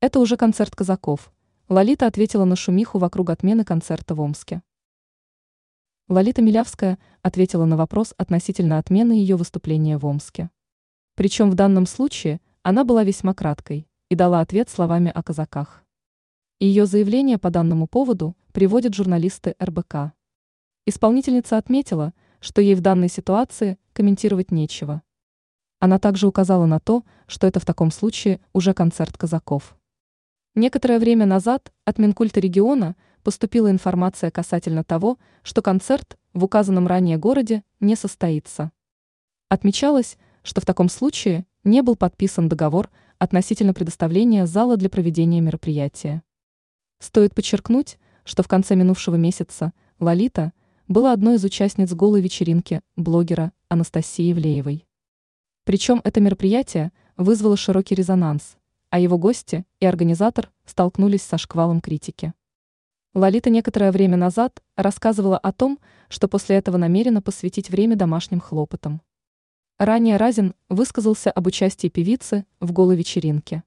Это уже концерт казаков. Лолита ответила на шумиху вокруг отмены концерта в Омске. Лолита Милявская ответила на вопрос относительно отмены ее выступления в Омске. Причем в данном случае она была весьма краткой и дала ответ словами о казаках. Ее заявление по данному поводу приводят журналисты РБК. Исполнительница отметила, что ей в данной ситуации комментировать нечего. Она также указала на то, что это в таком случае уже концерт казаков. Некоторое время назад от Минкульта региона поступила информация касательно того, что концерт в указанном ранее городе не состоится. Отмечалось, что в таком случае не был подписан договор относительно предоставления зала для проведения мероприятия. Стоит подчеркнуть, что в конце минувшего месяца Лолита была одной из участниц голой вечеринки блогера Анастасии Влеевой. Причем это мероприятие вызвало широкий резонанс, а его гости и организатор столкнулись со шквалом критики. Лолита некоторое время назад рассказывала о том, что после этого намерена посвятить время домашним хлопотам. Ранее Разин высказался об участии певицы в голой вечеринке.